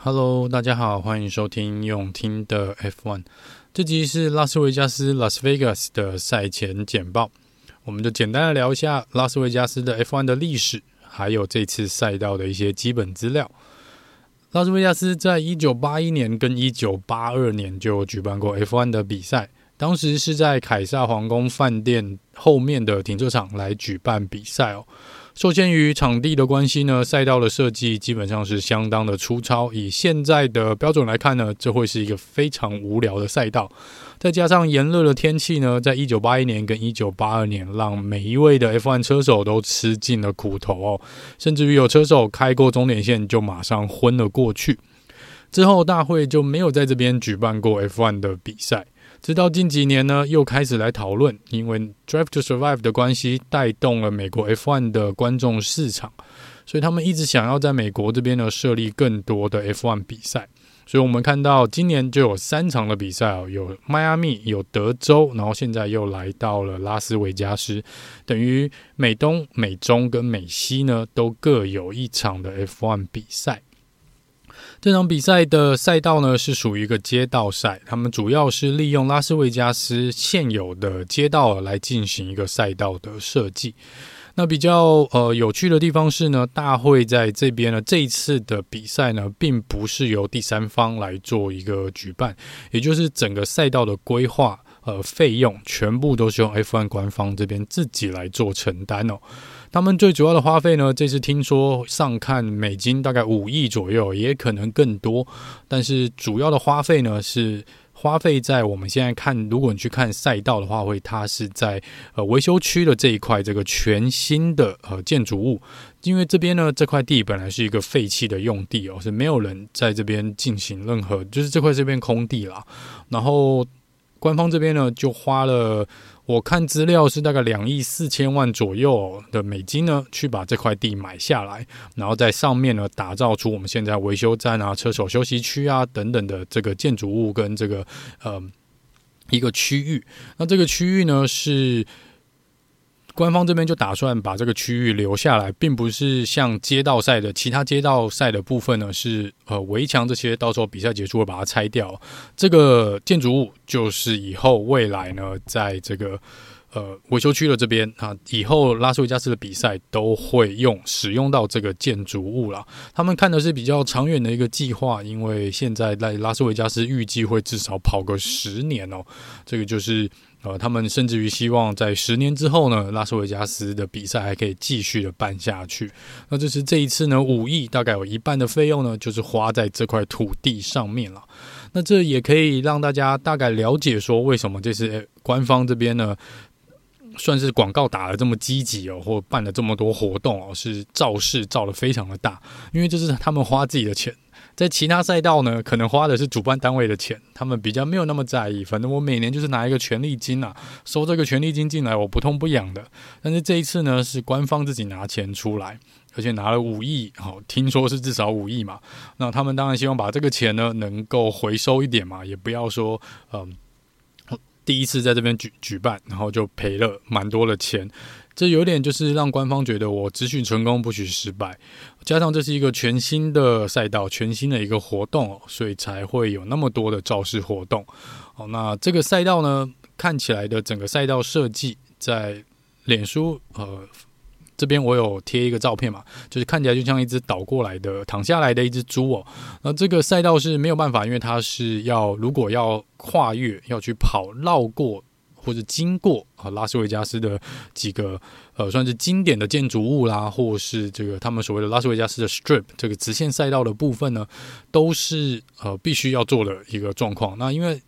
Hello，大家好，欢迎收听用听的 F1。这集是拉斯维加斯 （Las Vegas） 的赛前简报，我们就简单的聊一下拉斯维加斯的 F1 的历史，还有这次赛道的一些基本资料。拉斯维加斯在一九八一年跟一九八二年就举办过 F1 的比赛，当时是在凯撒皇宫饭店后面的停车场来举办比赛哦。受限于场地的关系呢，赛道的设计基本上是相当的粗糙。以现在的标准来看呢，这会是一个非常无聊的赛道。再加上炎热的天气呢，在一九八一年跟一九八二年，让每一位的 F1 车手都吃尽了苦头哦。甚至于有车手开过终点线就马上昏了过去。之后大会就没有在这边举办过 F1 的比赛。直到近几年呢，又开始来讨论，因为 Drive to Survive 的关系，带动了美国 F1 的观众市场，所以他们一直想要在美国这边呢设立更多的 F1 比赛。所以我们看到今年就有三场的比赛哦，有迈阿密，有德州，然后现在又来到了拉斯维加斯，等于美东、美中跟美西呢都各有一场的 F1 比赛。这场比赛的赛道呢，是属于一个街道赛，他们主要是利用拉斯维加斯现有的街道来进行一个赛道的设计。那比较呃有趣的地方是呢，大会在这边呢，这一次的比赛呢，并不是由第三方来做一个举办，也就是整个赛道的规划呃费用全部都是用 F1 官方这边自己来做承担哦。他们最主要的花费呢，这次听说上看美金大概五亿左右，也可能更多。但是主要的花费呢，是花费在我们现在看，如果你去看赛道的话，会它是在呃维修区的这一块这个全新的呃建筑物，因为这边呢这块地本来是一个废弃的用地哦，是没有人在这边进行任何，就是这块这边空地啦。然后官方这边呢就花了。我看资料是大概两亿四千万左右的美金呢，去把这块地买下来，然后在上面呢打造出我们现在维修站啊、车手休息区啊等等的这个建筑物跟这个呃一个区域。那这个区域呢是。官方这边就打算把这个区域留下来，并不是像街道赛的其他街道赛的部分呢，是呃围墙这些，到时候比赛结束会把它拆掉。这个建筑物就是以后未来呢，在这个呃维修区的这边啊，以后拉斯维加斯的比赛都会用使用到这个建筑物了。他们看的是比较长远的一个计划，因为现在在拉斯维加斯预计会至少跑个十年哦，这个就是。呃，他们甚至于希望在十年之后呢，拉斯维加斯的比赛还可以继续的办下去。那这是这一次呢，五亿大概有一半的费用呢，就是花在这块土地上面了。那这也可以让大家大概了解说，为什么这次官方这边呢，算是广告打的这么积极哦，或办了这么多活动哦，是造势造的非常的大，因为这是他们花自己的钱。在其他赛道呢，可能花的是主办单位的钱，他们比较没有那么在意。反正我每年就是拿一个权利金啊，收这个权利金进来，我不痛不痒的。但是这一次呢，是官方自己拿钱出来，而且拿了五亿，好，听说是至少五亿嘛。那他们当然希望把这个钱呢，能够回收一点嘛，也不要说，嗯，第一次在这边举举办，然后就赔了蛮多的钱。这有点就是让官方觉得我只许成功不许失败，加上这是一个全新的赛道，全新的一个活动，所以才会有那么多的造势活动。哦，那这个赛道呢，看起来的整个赛道设计，在脸书呃这边我有贴一个照片嘛，就是看起来就像一只倒过来的躺下来的一只猪哦。那这个赛道是没有办法，因为它是要如果要跨越要去跑绕过。或者经过啊拉斯维加斯的几个呃算是经典的建筑物啦，或是这个他们所谓的拉斯维加斯的 Strip 这个直线赛道的部分呢，都是呃必须要做的一个状况。那因为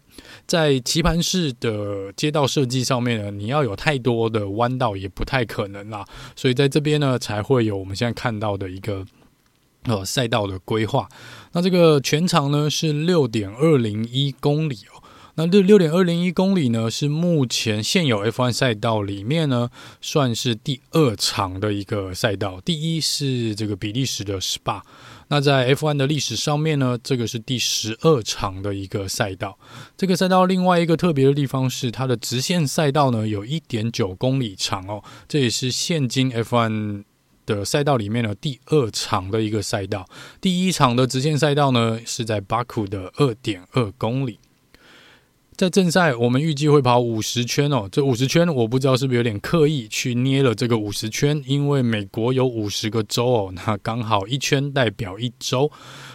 在棋盘式的街道设计上面呢，你要有太多的弯道也不太可能啦，所以在这边呢才会有我们现在看到的一个呃赛道的规划。那这个全长呢是六点二零一公里哦。那这六点二零一公里呢是目前现有 F1 赛道里面呢算是第二长的一个赛道，第一是这个比利时的 Spa。那在 F1 的历史上面呢，这个是第十二长的一个赛道。这个赛道另外一个特别的地方是，它的直线赛道呢有一点九公里长哦，这也是现今 F1 的赛道里面的第二长的一个赛道。第一场的直线赛道呢是在巴库的二点二公里。在正赛，我们预计会跑五十圈哦。这五十圈，我不知道是不是有点刻意去捏了这个五十圈，因为美国有五十个州哦，那刚好一圈代表一周。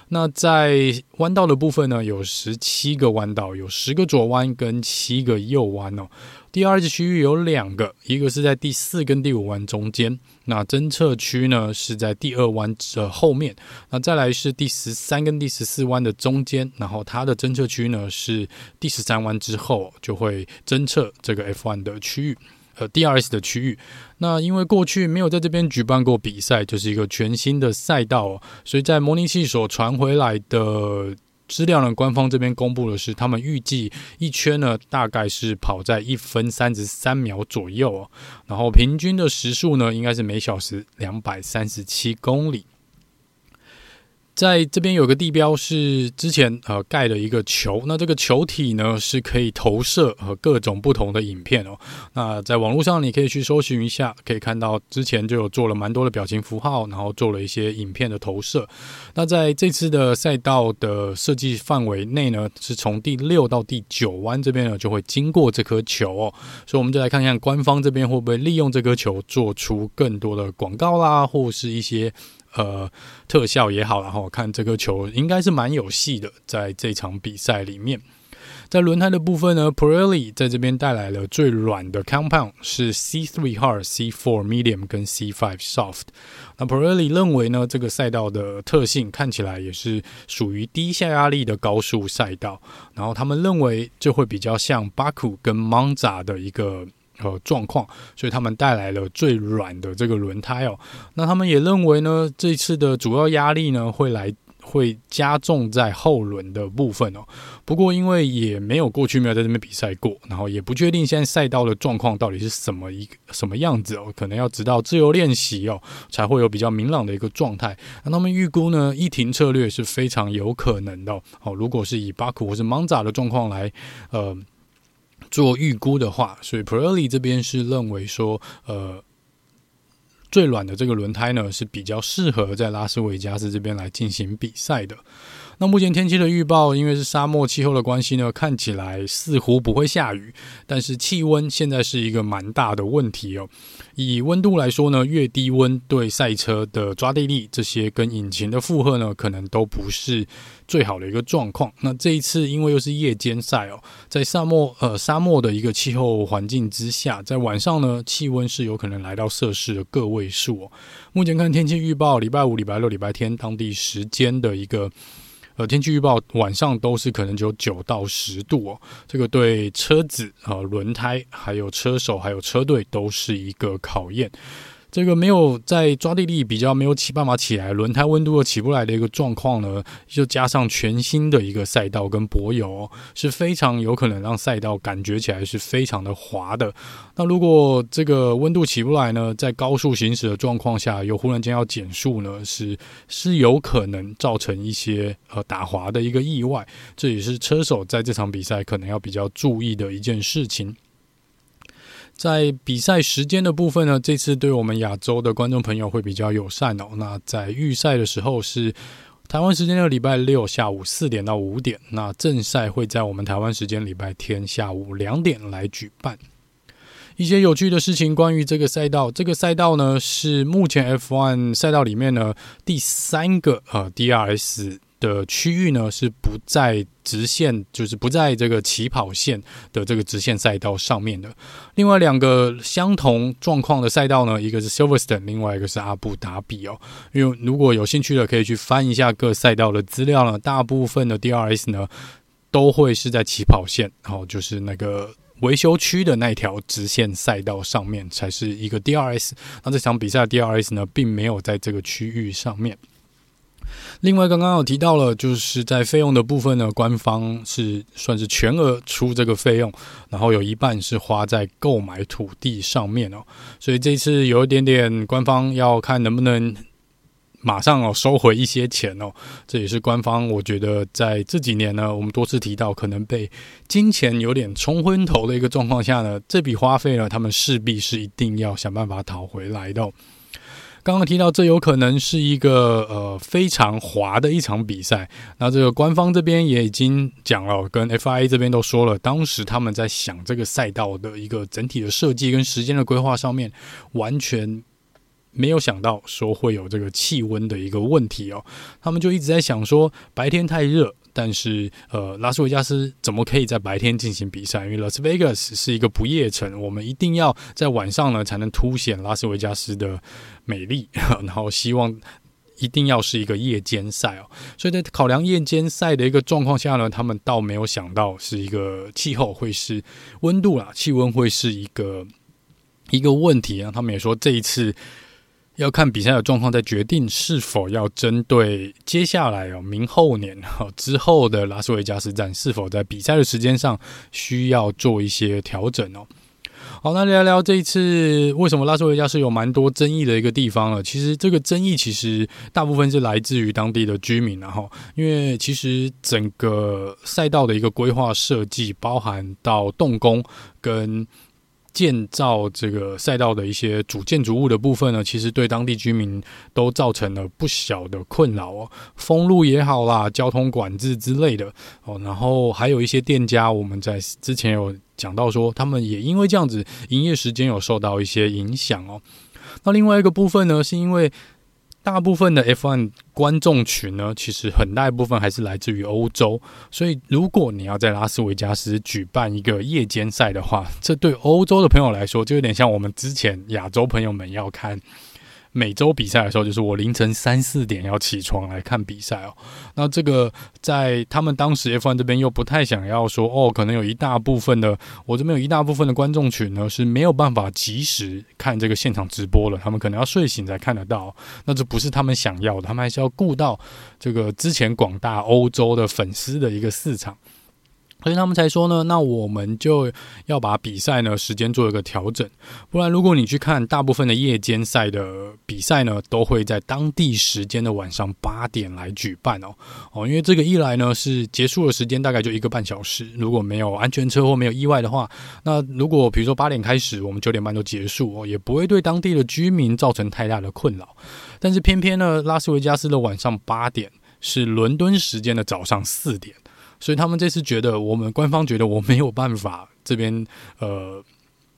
那在弯道的部分呢，有十七个弯道，有十个左弯跟七个右弯哦。第二级区域有两个，一个是在第四跟第五弯中间，那侦测区呢是在第二弯的后面，那再来是第十三跟第十四弯的中间，然后它的侦测区呢是第十三弯之后就会侦测这个 F1 的区域，呃 DRS 的区域。那因为过去没有在这边举办过比赛，就是一个全新的赛道，所以在模拟器所传回来的。资料呢，官方这边公布的是，他们预计一圈呢大概是跑在一分三十三秒左右哦，然后平均的时速呢应该是每小时两百三十七公里。在这边有个地标是之前呃盖的一个球，那这个球体呢是可以投射和各种不同的影片哦。那在网络上你可以去搜寻一下，可以看到之前就有做了蛮多的表情符号，然后做了一些影片的投射。那在这次的赛道的设计范围内呢，是从第六到第九弯这边呢就会经过这颗球哦。所以我们就来看看官方这边会不会利用这颗球做出更多的广告啦，或是一些。呃，特效也好，然后看这个球应该是蛮有戏的，在这场比赛里面，在轮胎的部分呢，Pirelli 在这边带来了最软的 compound 是 C3 Hard、C4 Medium 跟 C5 Soft。那 Pirelli 认为呢，这个赛道的特性看起来也是属于低下压力的高速赛道，然后他们认为就会比较像巴库跟 Monza 的一个。呃，状况，所以他们带来了最软的这个轮胎哦。那他们也认为呢，这次的主要压力呢会来会加重在后轮的部分哦。不过因为也没有过去没有在这边比赛过，然后也不确定现在赛道的状况到底是什么一什么样子哦，可能要直到自由练习哦才会有比较明朗的一个状态。那他们预估呢，一停策略是非常有可能的哦。哦，如果是以巴库或是蒙扎的状况来，呃。做预估的话，所以 p r e l l i 这边是认为说，呃，最软的这个轮胎呢是比较适合在拉斯维加斯这边来进行比赛的。那目前天气的预报，因为是沙漠气候的关系呢，看起来似乎不会下雨，但是气温现在是一个蛮大的问题哦。以温度来说呢，越低温对赛车的抓地力这些跟引擎的负荷呢，可能都不是最好的一个状况。那这一次因为又是夜间赛哦，在沙漠呃沙漠的一个气候环境之下，在晚上呢，气温是有可能来到摄氏的个位数哦。目前看天气预报，礼拜五、礼拜六、礼拜天当地时间的一个。呃，天气预报晚上都是可能只有九到十度哦，这个对车子啊、轮胎还有车手还有车队都是一个考验。这个没有在抓地力比较没有起办法起来，轮胎温度又起不来的一个状况呢，就加上全新的一个赛道跟柏油，是非常有可能让赛道感觉起来是非常的滑的。那如果这个温度起不来呢，在高速行驶的状况下，又忽然间要减速呢，是是有可能造成一些呃打滑的一个意外。这也是车手在这场比赛可能要比较注意的一件事情。在比赛时间的部分呢，这次对我们亚洲的观众朋友会比较友善哦。那在预赛的时候是台湾时间的礼拜六下午四点到五点，那正赛会在我们台湾时间礼拜天下午两点来举办。一些有趣的事情关于这个赛道，这个赛道呢是目前 F1 赛道里面呢第三个呃 DRS。的区域呢是不在直线，就是不在这个起跑线的这个直线赛道上面的。另外两个相同状况的赛道呢，一个是 Silverstone，另外一个是阿布达比哦。因为如果有兴趣的，可以去翻一下各赛道的资料呢。大部分的 DRS 呢都会是在起跑线，然后就是那个。维修区的那条直线赛道上面才是一个 DRS，那这场比赛 DRS 呢，并没有在这个区域上面。另外，刚刚有提到了，就是在费用的部分呢，官方是算是全额出这个费用，然后有一半是花在购买土地上面哦，所以这次有一点点官方要看能不能。马上哦，收回一些钱哦，这也是官方。我觉得在这几年呢，我们多次提到可能被金钱有点冲昏头的一个状况下呢，这笔花费呢，他们势必是一定要想办法讨回来的。刚刚提到，这有可能是一个呃非常滑的一场比赛。那这个官方这边也已经讲了，跟 FIA 这边都说了，当时他们在想这个赛道的一个整体的设计跟时间的规划上面，完全。没有想到说会有这个气温的一个问题哦，他们就一直在想说白天太热，但是呃，拉斯维加斯怎么可以在白天进行比赛？因为拉斯维加斯是一个不夜城，我们一定要在晚上呢才能凸显拉斯维加斯的美丽，然后希望一定要是一个夜间赛哦。所以在考量夜间赛的一个状况下呢，他们倒没有想到是一个气候会是温度啦，气温会是一个一个问题啊。他们也说这一次。要看比赛的状况，再决定是否要针对接下来哦，明后年哈之后的拉斯维加斯站，是否在比赛的时间上需要做一些调整哦。好，那聊聊这一次为什么拉斯维加斯有蛮多争议的一个地方了。其实这个争议其实大部分是来自于当地的居民，然后因为其实整个赛道的一个规划设计，包含到动工跟。建造这个赛道的一些主建筑物的部分呢，其实对当地居民都造成了不小的困扰哦，封路也好啦，交通管制之类的哦，然后还有一些店家，我们在之前有讲到说，他们也因为这样子，营业时间有受到一些影响哦。那另外一个部分呢，是因为。大部分的 F1 观众群呢，其实很大一部分还是来自于欧洲，所以如果你要在拉斯维加斯举办一个夜间赛的话，这对欧洲的朋友来说，就有点像我们之前亚洲朋友们要看。每周比赛的时候，就是我凌晨三四点要起床来看比赛哦。那这个在他们当时 F1 这边又不太想要说哦，可能有一大部分的我这边有一大部分的观众群呢是没有办法及时看这个现场直播了，他们可能要睡醒才看得到。那这不是他们想要的，他们还是要顾到这个之前广大欧洲的粉丝的一个市场。所以他们才说呢，那我们就要把比赛呢时间做一个调整，不然如果你去看大部分的夜间赛的比赛呢，都会在当地时间的晚上八点来举办哦哦，因为这个一来呢是结束的时间大概就一个半小时，如果没有安全车或没有意外的话，那如果比如说八点开始，我们九点半就结束哦，也不会对当地的居民造成太大的困扰。但是偏偏呢，拉斯维加斯的晚上八点是伦敦时间的早上四点。所以他们这次觉得，我们官方觉得我没有办法这边，呃，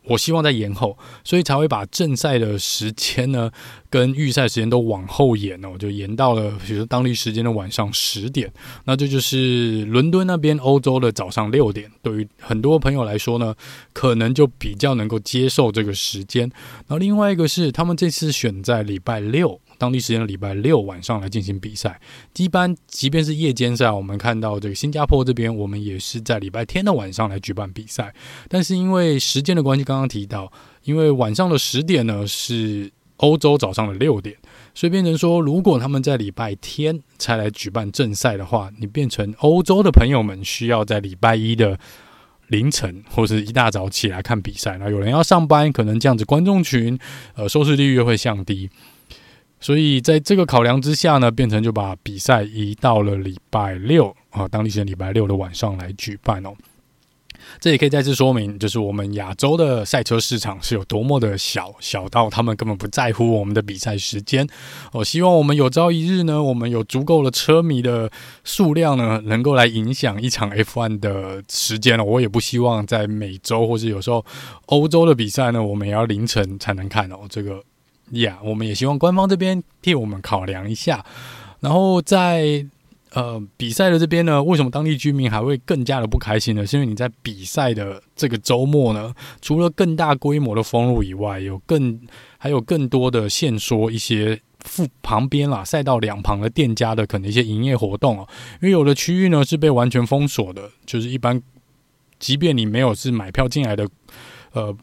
我希望在延后，所以才会把正赛的时间呢跟预赛时间都往后延哦，就延到了比如说当地时间的晚上十点。那这就是伦敦那边欧洲的早上六点，对于很多朋友来说呢，可能就比较能够接受这个时间。然后另外一个是，他们这次选在礼拜六。当地时间的礼拜六晚上来进行比赛，一般即便是夜间赛，我们看到这个新加坡这边，我们也是在礼拜天的晚上来举办比赛。但是因为时间的关系，刚刚提到，因为晚上的十点呢是欧洲早上的六点，所以变成说，如果他们在礼拜天才来举办正赛的话，你变成欧洲的朋友们需要在礼拜一的凌晨或是一大早起来看比赛。那有人要上班，可能这样子观众群呃收视率又会降低。所以在这个考量之下呢，变成就把比赛移到了礼拜六啊，当地时间礼拜六的晚上来举办哦。这也可以再次说明，就是我们亚洲的赛车市场是有多么的小，小到他们根本不在乎我们的比赛时间。我希望我们有朝一日呢，我们有足够的车迷的数量呢，能够来影响一场 F1 的时间了。我也不希望在美洲或是有时候欧洲的比赛呢，我们也要凌晨才能看哦。这个。呀我们也希望官方这边替我们考量一下。然后在呃，比赛的这边呢，为什么当地居民还会更加的不开心呢？是因为你在比赛的这个周末呢，除了更大规模的封路以外，有更还有更多的限缩一些附旁边啦赛道两旁的店家的可能一些营业活动哦。因为有的区域呢是被完全封锁的，就是一般即便你没有是买票进来的，呃，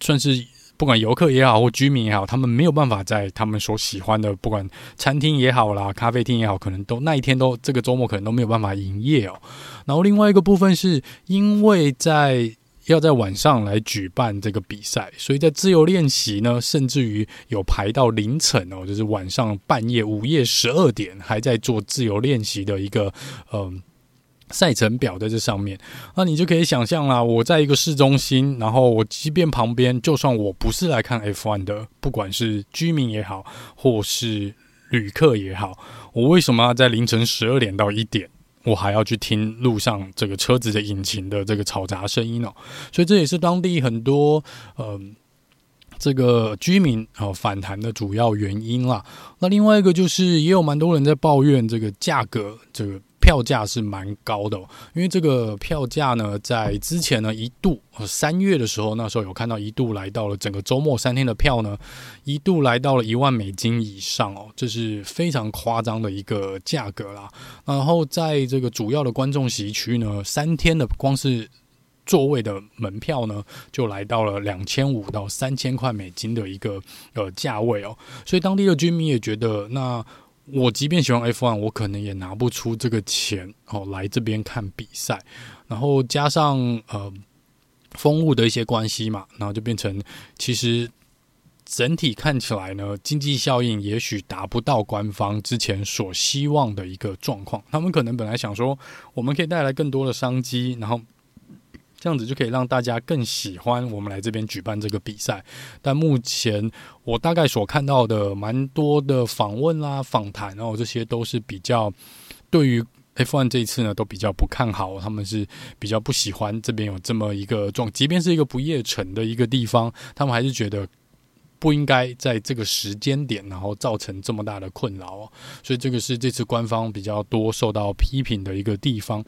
算是。不管游客也好，或居民也好，他们没有办法在他们所喜欢的，不管餐厅也好啦，咖啡厅也好，可能都那一天都这个周末可能都没有办法营业哦。然后另外一个部分是因为在要在晚上来举办这个比赛，所以在自由练习呢，甚至于有排到凌晨哦，就是晚上半夜午夜十二点还在做自由练习的一个嗯。赛程表在这上面，那你就可以想象啦。我在一个市中心，然后我即便旁边，就算我不是来看 F1 的，不管是居民也好，或是旅客也好，我为什么要在凌晨十二点到一点，我还要去听路上这个车子的引擎的这个嘈杂声音呢？所以这也是当地很多呃这个居民啊、反弹的主要原因啦。那另外一个就是，也有蛮多人在抱怨这个价格这个。票价是蛮高的，因为这个票价呢，在之前呢一度三月的时候，那时候有看到一度来到了整个周末三天的票呢，一度来到了一万美金以上哦，这是非常夸张的一个价格啦。然后在这个主要的观众席区呢，三天的光是座位的门票呢，就来到了两千五到三千块美金的一个呃价位哦，所以当地的居民也觉得那。我即便喜欢 F1，我可能也拿不出这个钱哦来这边看比赛，然后加上呃风物的一些关系嘛，然后就变成其实整体看起来呢，经济效应也许达不到官方之前所希望的一个状况。他们可能本来想说，我们可以带来更多的商机，然后。这样子就可以让大家更喜欢我们来这边举办这个比赛，但目前我大概所看到的蛮多的访问啦、访谈，然后这些都是比较对于 F1 这一次呢都比较不看好，他们是比较不喜欢这边有这么一个状，即便是一个不夜城的一个地方，他们还是觉得。不应该在这个时间点，然后造成这么大的困扰哦，所以这个是这次官方比较多受到批评的一个地方。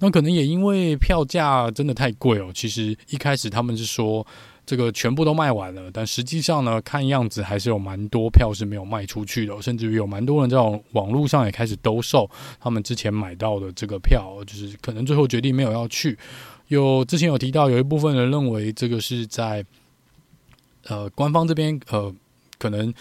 那可能也因为票价真的太贵哦。其实一开始他们是说这个全部都卖完了，但实际上呢，看样子还是有蛮多票是没有卖出去的，甚至于有蛮多人在网络上也开始兜售他们之前买到的这个票，就是可能最后决定没有要去。有之前有提到，有一部分人认为这个是在。呃，官方这边呃，可能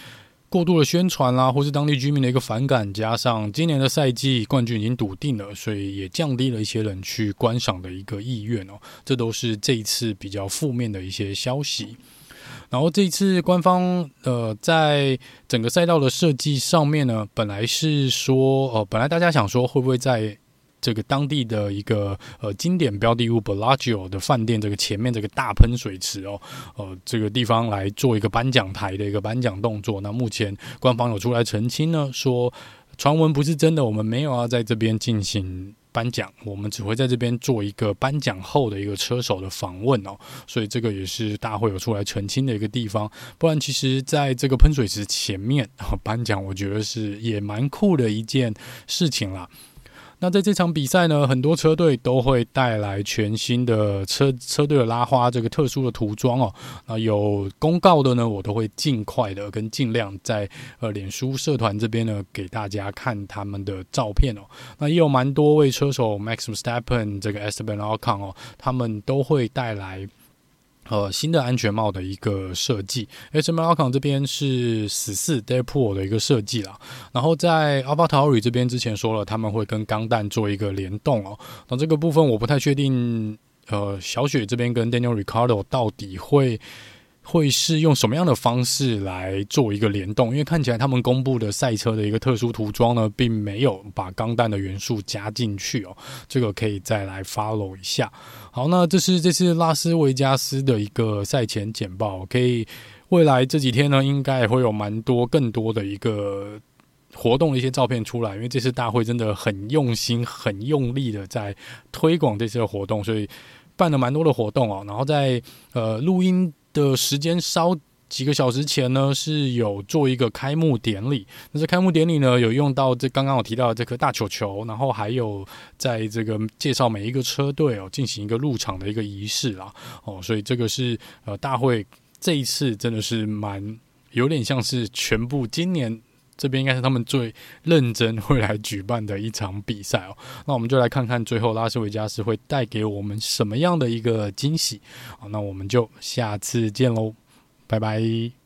过度的宣传啦，或是当地居民的一个反感，加上今年的赛季冠军已经笃定了，所以也降低了一些人去观赏的一个意愿哦。这都是这一次比较负面的一些消息。然后这一次官方呃，在整个赛道的设计上面呢，本来是说呃，本来大家想说会不会在。这个当地的一个呃经典标的物 Bellagio 的饭店，这个前面这个大喷水池哦，呃，这个地方来做一个颁奖台的一个颁奖动作。那目前官方有出来澄清呢，说传闻不是真的，我们没有要在这边进行颁奖，我们只会在这边做一个颁奖后的一个车手的访问哦。所以这个也是大会有出来澄清的一个地方。不然，其实在这个喷水池前面颁奖，我觉得是也蛮酷的一件事情啦。那在这场比赛呢，很多车队都会带来全新的车车队的拉花这个特殊的涂装哦。那有公告的呢，我都会尽快的跟尽量在呃脸书社团这边呢给大家看他们的照片哦。那也有蛮多位车手，Max Verstappen 这个 Esteban Ocon 哦，他们都会带来。呃，新的安全帽的一个设计，HBOCON 这边是死四 Deadpool 的一个设计啦。然后在 AlphaTauri 这边之前说了，他们会跟钢弹做一个联动哦。那这个部分我不太确定，呃，小雪这边跟 Daniel Ricardo 到底会。会是用什么样的方式来做一个联动？因为看起来他们公布的赛车的一个特殊涂装呢，并没有把钢弹的元素加进去哦。这个可以再来 follow 一下。好，那这是这次拉斯维加斯的一个赛前简报。可以未来这几天呢，应该也会有蛮多更多的一个活动的一些照片出来。因为这次大会真的很用心、很用力的在推广这次的活动，所以办了蛮多的活动哦。然后在呃录音。的时间稍几个小时前呢，是有做一个开幕典礼。那这开幕典礼呢，有用到这刚刚我提到的这颗大球球，然后还有在这个介绍每一个车队哦，进行一个入场的一个仪式啦。哦，所以这个是呃大会这一次真的是蛮有点像是全部今年这边应该是他们最认真会来举办的一场比赛哦。那我们就来看看最后拉斯维加斯会带给我们什么样的一个惊喜。好，那我们就下次见喽。拜拜。